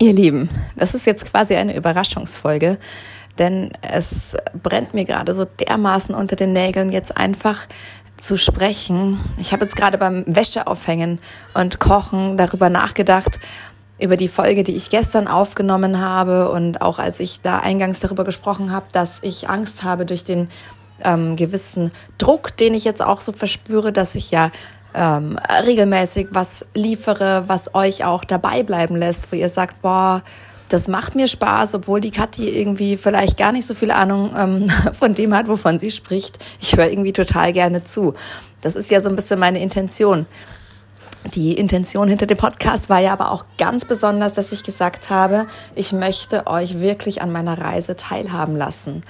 Ihr Lieben, das ist jetzt quasi eine Überraschungsfolge, denn es brennt mir gerade so dermaßen unter den Nägeln, jetzt einfach zu sprechen. Ich habe jetzt gerade beim Wäscheaufhängen und Kochen darüber nachgedacht, über die Folge, die ich gestern aufgenommen habe und auch als ich da eingangs darüber gesprochen habe, dass ich Angst habe durch den ähm, gewissen Druck, den ich jetzt auch so verspüre, dass ich ja ähm, regelmäßig was liefere, was euch auch dabei bleiben lässt, wo ihr sagt, boah, das macht mir Spaß, obwohl die Kathi irgendwie vielleicht gar nicht so viel Ahnung ähm, von dem hat, wovon sie spricht. Ich höre irgendwie total gerne zu. Das ist ja so ein bisschen meine Intention. Die Intention hinter dem Podcast war ja aber auch ganz besonders, dass ich gesagt habe, ich möchte euch wirklich an meiner Reise teilhaben lassen.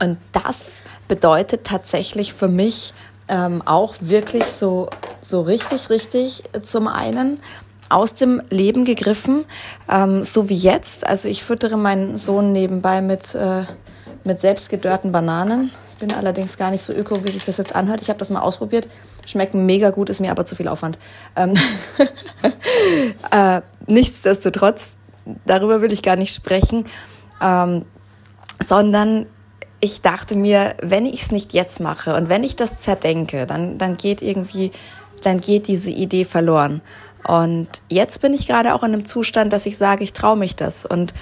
Und das bedeutet tatsächlich für mich ähm, auch wirklich so, so richtig, richtig zum einen aus dem Leben gegriffen, ähm, so wie jetzt. Also ich füttere meinen Sohn nebenbei mit, äh, mit selbstgedörrten Bananen. Bin allerdings gar nicht so öko, wie sich das jetzt anhört. Ich habe das mal ausprobiert. Schmecken mega gut, ist mir aber zu viel Aufwand. Ähm äh, nichtsdestotrotz, darüber will ich gar nicht sprechen, ähm, sondern ich dachte mir, wenn ich es nicht jetzt mache und wenn ich das zerdenke, dann, dann geht irgendwie, dann geht diese Idee verloren. Und jetzt bin ich gerade auch in einem Zustand, dass ich sage, ich traue mich das. Und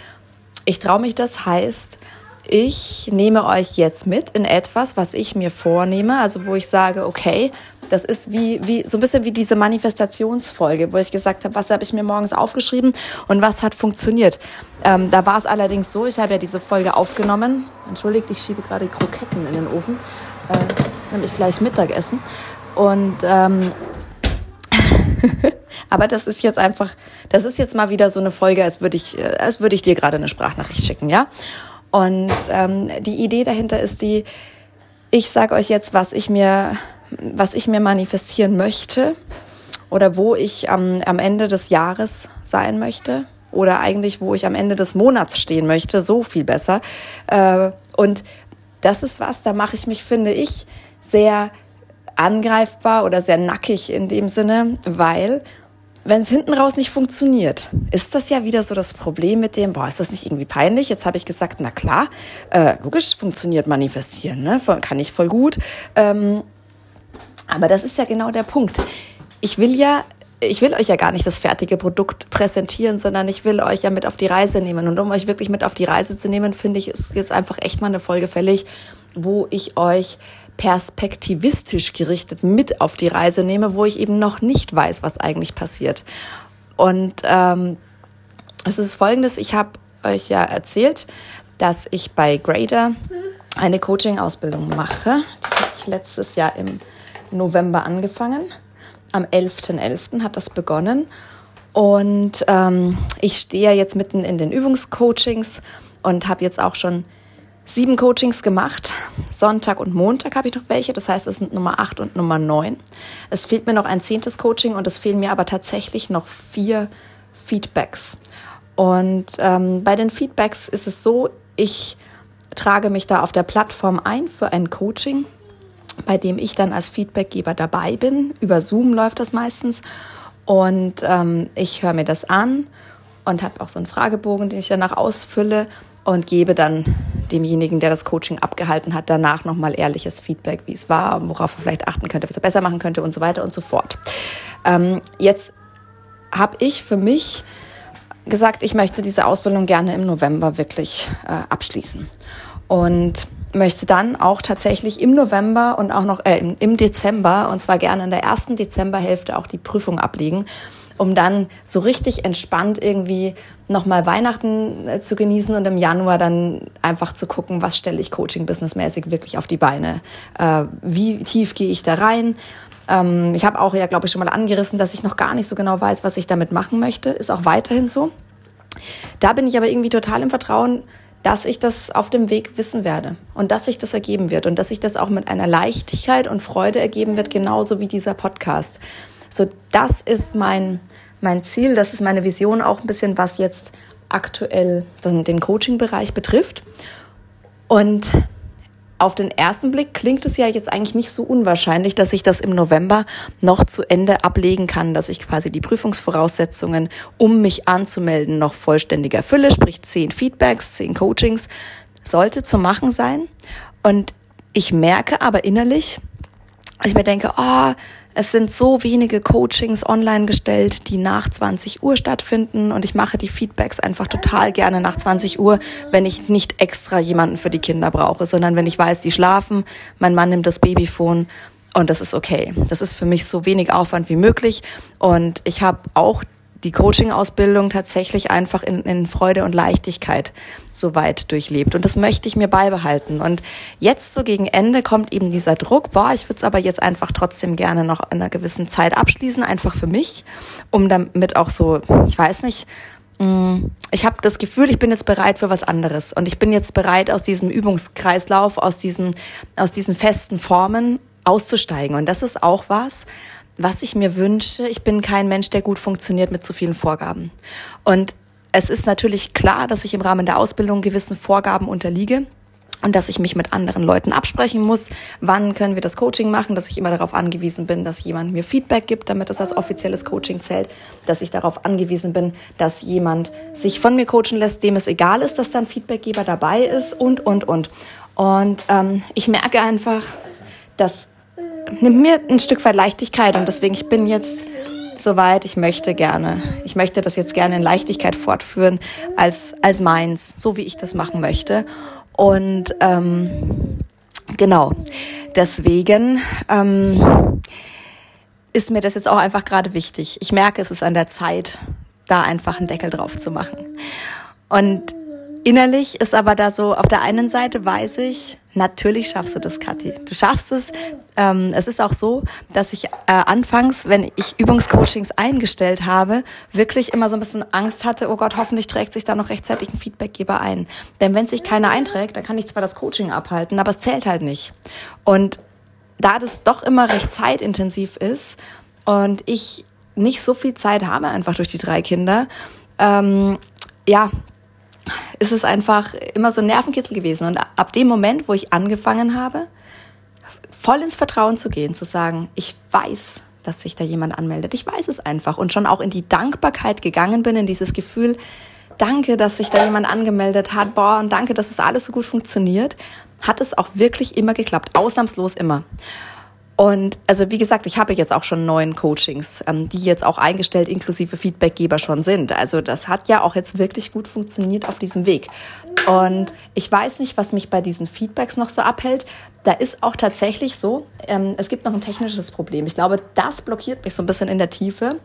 ich traue mich das heißt, ich nehme euch jetzt mit in etwas, was ich mir vornehme, also wo ich sage, okay, das ist wie, wie so ein bisschen wie diese Manifestationsfolge, wo ich gesagt habe, was habe ich mir morgens aufgeschrieben und was hat funktioniert. Ähm, da war es allerdings so, ich habe ja diese Folge aufgenommen. Entschuldigt, ich schiebe gerade Kroketten in den Ofen, äh, nämlich gleich Mittagessen. Und ähm, aber das ist jetzt einfach, das ist jetzt mal wieder so eine Folge, als würde ich, äh, als würde ich dir gerade eine Sprachnachricht schicken, ja. Und ähm, die Idee dahinter ist die, ich sage euch jetzt, was ich mir was ich mir manifestieren möchte oder wo ich am, am Ende des Jahres sein möchte oder eigentlich wo ich am Ende des Monats stehen möchte, so viel besser. Äh, und das ist was, da mache ich mich, finde ich, sehr angreifbar oder sehr nackig in dem Sinne, weil wenn es hinten raus nicht funktioniert, ist das ja wieder so das Problem mit dem, boah, ist das nicht irgendwie peinlich? Jetzt habe ich gesagt, na klar, äh, logisch funktioniert manifestieren, ne? kann ich voll gut. Ähm, aber das ist ja genau der Punkt. Ich will ja ich will euch ja gar nicht das fertige Produkt präsentieren, sondern ich will euch ja mit auf die Reise nehmen. Und um euch wirklich mit auf die Reise zu nehmen, finde ich, ist jetzt einfach echt mal eine Folge fällig, wo ich euch perspektivistisch gerichtet mit auf die Reise nehme, wo ich eben noch nicht weiß, was eigentlich passiert. Und ähm, es ist folgendes, ich habe euch ja erzählt, dass ich bei Grader eine Coaching-Ausbildung mache. Die habe ich letztes Jahr im November angefangen. Am 11.11. .11. hat das begonnen. Und ähm, ich stehe ja jetzt mitten in den Übungscoachings und habe jetzt auch schon sieben Coachings gemacht. Sonntag und Montag habe ich noch welche. Das heißt, es sind Nummer 8 und Nummer 9. Es fehlt mir noch ein zehntes Coaching und es fehlen mir aber tatsächlich noch vier Feedbacks. Und ähm, bei den Feedbacks ist es so, ich trage mich da auf der Plattform ein für ein Coaching bei dem ich dann als Feedbackgeber dabei bin. Über Zoom läuft das meistens. Und ähm, ich höre mir das an und habe auch so einen Fragebogen, den ich danach ausfülle und gebe dann demjenigen, der das Coaching abgehalten hat, danach nochmal ehrliches Feedback, wie es war, worauf er vielleicht achten könnte, was er besser machen könnte und so weiter und so fort. Ähm, jetzt habe ich für mich gesagt, ich möchte diese Ausbildung gerne im November wirklich äh, abschließen. Und möchte dann auch tatsächlich im November und auch noch äh, im, im Dezember und zwar gerne in der ersten Dezemberhälfte auch die Prüfung ablegen, um dann so richtig entspannt irgendwie nochmal Weihnachten äh, zu genießen und im Januar dann einfach zu gucken, was stelle ich Coaching-Businessmäßig wirklich auf die Beine, äh, wie tief gehe ich da rein. Ähm, ich habe auch ja, glaube ich, schon mal angerissen, dass ich noch gar nicht so genau weiß, was ich damit machen möchte, ist auch weiterhin so. Da bin ich aber irgendwie total im Vertrauen, dass ich das auf dem Weg wissen werde und dass sich das ergeben wird und dass sich das auch mit einer Leichtigkeit und Freude ergeben wird, genauso wie dieser Podcast. So, das ist mein, mein Ziel, das ist meine Vision auch ein bisschen, was jetzt aktuell den Coaching-Bereich betrifft. Und auf den ersten Blick klingt es ja jetzt eigentlich nicht so unwahrscheinlich, dass ich das im November noch zu Ende ablegen kann, dass ich quasi die Prüfungsvoraussetzungen, um mich anzumelden, noch vollständig erfülle, sprich zehn Feedbacks, zehn Coachings, sollte zu machen sein. Und ich merke aber innerlich, ich mir denke, oh, es sind so wenige Coachings online gestellt, die nach 20 Uhr stattfinden und ich mache die Feedbacks einfach total gerne nach 20 Uhr, wenn ich nicht extra jemanden für die Kinder brauche, sondern wenn ich weiß, die schlafen, mein Mann nimmt das Babyphone und das ist okay. Das ist für mich so wenig Aufwand wie möglich und ich habe auch die Coaching-Ausbildung tatsächlich einfach in, in Freude und Leichtigkeit so weit durchlebt. Und das möchte ich mir beibehalten. Und jetzt so gegen Ende kommt eben dieser Druck, boah, ich würde es aber jetzt einfach trotzdem gerne noch in einer gewissen Zeit abschließen, einfach für mich, um damit auch so, ich weiß nicht, mm, ich habe das Gefühl, ich bin jetzt bereit für was anderes und ich bin jetzt bereit, aus diesem Übungskreislauf, aus diesen, aus diesen festen Formen auszusteigen. Und das ist auch was, was ich mir wünsche, ich bin kein Mensch, der gut funktioniert mit zu vielen Vorgaben. Und es ist natürlich klar, dass ich im Rahmen der Ausbildung gewissen Vorgaben unterliege und dass ich mich mit anderen Leuten absprechen muss, wann können wir das Coaching machen, dass ich immer darauf angewiesen bin, dass jemand mir Feedback gibt, damit das als offizielles Coaching zählt, dass ich darauf angewiesen bin, dass jemand sich von mir coachen lässt, dem es egal ist, dass dann Feedbackgeber dabei ist und, und, und. Und ähm, ich merke einfach, dass nimmt mir ein Stück weit Leichtigkeit und deswegen ich bin jetzt soweit, ich möchte gerne, ich möchte das jetzt gerne in Leichtigkeit fortführen als, als meins, so wie ich das machen möchte. Und ähm, genau, deswegen ähm, ist mir das jetzt auch einfach gerade wichtig. Ich merke, es ist an der Zeit, da einfach einen Deckel drauf zu machen. Und innerlich ist aber da so, auf der einen Seite weiß ich, natürlich schaffst du das, Kathi. Du schaffst es. Ähm, es ist auch so, dass ich äh, anfangs, wenn ich Übungscoachings eingestellt habe, wirklich immer so ein bisschen Angst hatte, oh Gott, hoffentlich trägt sich da noch rechtzeitig ein Feedbackgeber ein. Denn wenn sich keiner einträgt, dann kann ich zwar das Coaching abhalten, aber es zählt halt nicht. Und da das doch immer recht zeitintensiv ist und ich nicht so viel Zeit habe, einfach durch die drei Kinder, ähm, ja, ist es einfach immer so ein Nervenkitzel gewesen. Und ab dem Moment, wo ich angefangen habe, voll ins Vertrauen zu gehen, zu sagen, ich weiß, dass sich da jemand anmeldet. Ich weiß es einfach. Und schon auch in die Dankbarkeit gegangen bin, in dieses Gefühl, danke, dass sich da jemand angemeldet hat, boah, und danke, dass es alles so gut funktioniert, hat es auch wirklich immer geklappt. Ausnahmslos immer. Und also wie gesagt, ich habe jetzt auch schon neun Coachings, ähm, die jetzt auch eingestellt inklusive Feedbackgeber schon sind. Also das hat ja auch jetzt wirklich gut funktioniert auf diesem Weg. Und ich weiß nicht, was mich bei diesen Feedbacks noch so abhält. Da ist auch tatsächlich so, ähm, es gibt noch ein technisches Problem. Ich glaube, das blockiert mich so ein bisschen in der Tiefe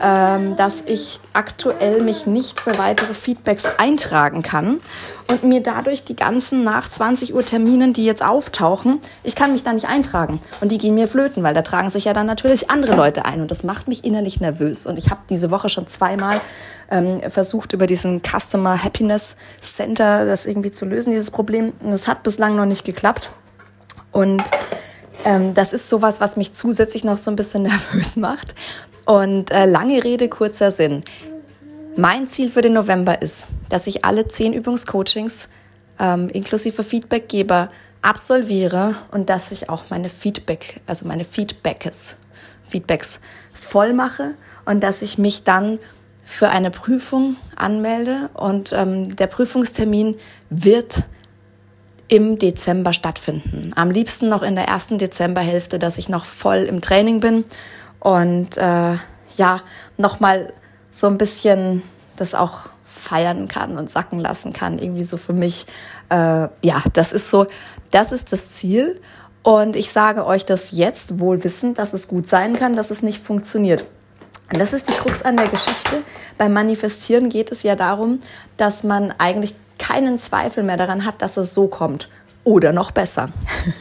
ähm, dass ich aktuell mich nicht für weitere Feedbacks eintragen kann und mir dadurch die ganzen nach 20 Uhr Terminen, die jetzt auftauchen, ich kann mich da nicht eintragen und die gehen mir flöten, weil da tragen sich ja dann natürlich andere Leute ein und das macht mich innerlich nervös und ich habe diese Woche schon zweimal ähm, versucht über diesen Customer Happiness Center das irgendwie zu lösen, dieses Problem. Und es hat bislang noch nicht geklappt und ähm, das ist sowas, was mich zusätzlich noch so ein bisschen nervös macht. Und äh, lange Rede, kurzer Sinn. Mein Ziel für den November ist, dass ich alle zehn Übungscoachings ähm, inklusive Feedbackgeber absolviere und dass ich auch meine Feedback, also meine Feedbacks, Feedbacks voll mache und dass ich mich dann für eine Prüfung anmelde und ähm, der Prüfungstermin wird im Dezember stattfinden. Am liebsten noch in der ersten Dezemberhälfte, dass ich noch voll im Training bin und äh, ja, nochmal so ein bisschen das auch feiern kann und sacken lassen kann. Irgendwie so für mich, äh, ja, das ist so, das ist das Ziel. Und ich sage euch das jetzt wohl wissend, dass es gut sein kann, dass es nicht funktioniert. Und das ist die Krux an der Geschichte. Beim Manifestieren geht es ja darum, dass man eigentlich keinen Zweifel mehr daran hat, dass es so kommt oder noch besser.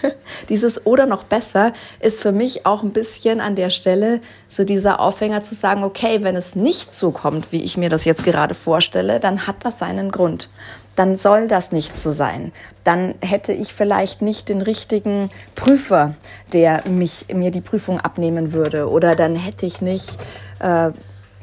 Dieses oder noch besser ist für mich auch ein bisschen an der Stelle so dieser Aufhänger zu sagen, okay, wenn es nicht so kommt, wie ich mir das jetzt gerade vorstelle, dann hat das seinen Grund. Dann soll das nicht so sein. Dann hätte ich vielleicht nicht den richtigen Prüfer, der mich, mir die Prüfung abnehmen würde. Oder dann hätte ich nicht, äh,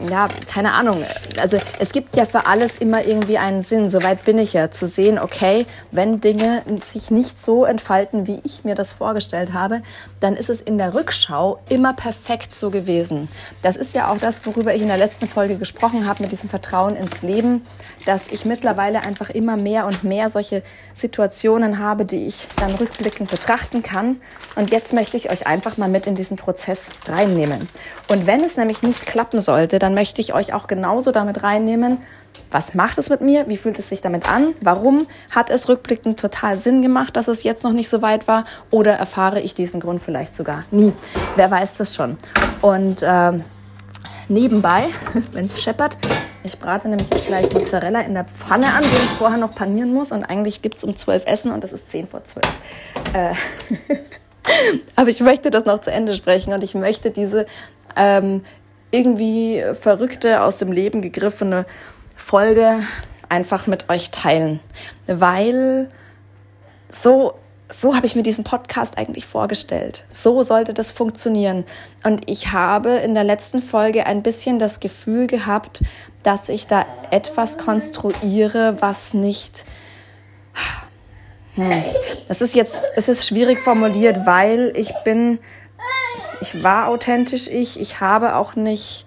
ja, keine Ahnung. Also es gibt ja für alles immer irgendwie einen Sinn. Soweit bin ich ja zu sehen, okay, wenn Dinge sich nicht so entfalten, wie ich mir das vorgestellt habe, dann ist es in der Rückschau immer perfekt so gewesen. Das ist ja auch das, worüber ich in der letzten Folge gesprochen habe mit diesem Vertrauen ins Leben, dass ich mittlerweile einfach immer mehr und mehr solche Situationen habe, die ich dann rückblickend betrachten kann. Und jetzt möchte ich euch einfach mal mit in diesen Prozess reinnehmen. Und wenn es nämlich nicht klappen sollte, dann möchte ich euch auch genauso damit reinnehmen, was macht es mit mir? Wie fühlt es sich damit an? Warum hat es rückblickend total Sinn gemacht, dass es jetzt noch nicht so weit war? Oder erfahre ich diesen Grund vielleicht sogar nie? Wer weiß das schon? Und äh, nebenbei, wenn es scheppert, ich brate nämlich jetzt gleich Mozzarella in der Pfanne an, die ich vorher noch panieren muss. Und eigentlich gibt es um 12 Essen und es ist 10 vor 12. Äh, aber ich möchte das noch zu Ende sprechen und ich möchte diese ähm, irgendwie verrückte, aus dem Leben gegriffene Folge einfach mit euch teilen, weil so so habe ich mir diesen Podcast eigentlich vorgestellt. So sollte das funktionieren. Und ich habe in der letzten Folge ein bisschen das Gefühl gehabt, dass ich da etwas konstruiere, was nicht. Hm. Das ist jetzt, es ist schwierig formuliert, weil ich bin ich war authentisch ich. Ich habe auch nicht,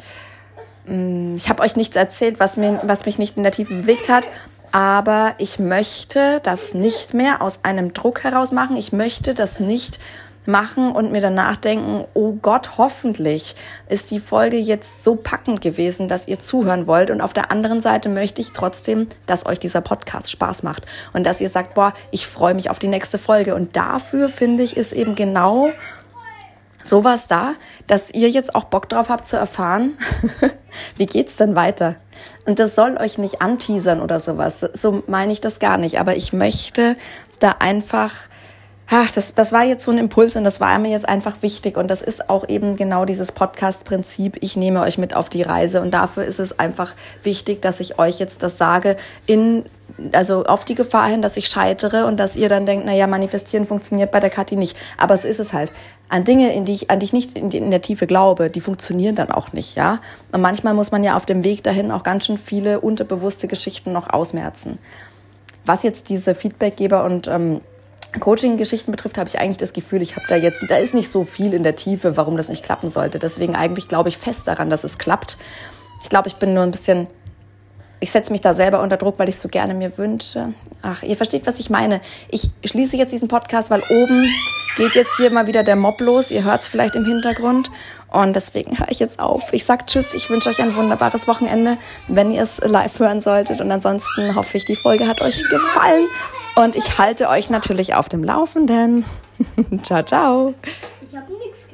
mm, ich habe euch nichts erzählt, was, mir, was mich nicht in der Tiefe bewegt hat. Aber ich möchte das nicht mehr aus einem Druck heraus machen. Ich möchte das nicht machen und mir danach denken, oh Gott, hoffentlich ist die Folge jetzt so packend gewesen, dass ihr zuhören wollt. Und auf der anderen Seite möchte ich trotzdem, dass euch dieser Podcast Spaß macht und dass ihr sagt, boah, ich freue mich auf die nächste Folge. Und dafür finde ich, ist eben genau sowas da, dass ihr jetzt auch Bock drauf habt zu erfahren, wie geht's denn weiter? Und das soll euch nicht anteasern oder sowas. So meine ich das gar nicht. Aber ich möchte da einfach ach, das, das war jetzt so ein Impuls und das war mir jetzt einfach wichtig. Und das ist auch eben genau dieses Podcast-Prinzip. Ich nehme euch mit auf die Reise und dafür ist es einfach wichtig, dass ich euch jetzt das sage in also auf die Gefahr hin, dass ich scheitere und dass ihr dann denkt, naja, manifestieren funktioniert bei der Kathi nicht. Aber so ist es halt. An Dinge, in die ich, an die ich nicht in, die, in der Tiefe glaube, die funktionieren dann auch nicht, ja. Und manchmal muss man ja auf dem Weg dahin auch ganz schön viele unterbewusste Geschichten noch ausmerzen. Was jetzt diese Feedbackgeber und ähm, Coaching-Geschichten betrifft, habe ich eigentlich das Gefühl, ich habe da jetzt, da ist nicht so viel in der Tiefe, warum das nicht klappen sollte. Deswegen eigentlich glaube ich fest daran, dass es klappt. Ich glaube, ich bin nur ein bisschen, ich setze mich da selber unter Druck, weil ich es so gerne mir wünsche. Ach, ihr versteht, was ich meine. Ich schließe jetzt diesen Podcast, weil oben geht jetzt hier mal wieder der Mob los. Ihr hört es vielleicht im Hintergrund. Und deswegen höre ich jetzt auf. Ich sage Tschüss. Ich wünsche euch ein wunderbares Wochenende, wenn ihr es live hören solltet. Und ansonsten hoffe ich, die Folge hat euch gefallen. Und ich halte euch natürlich auf dem Laufenden. ciao, ciao. Ich habe nichts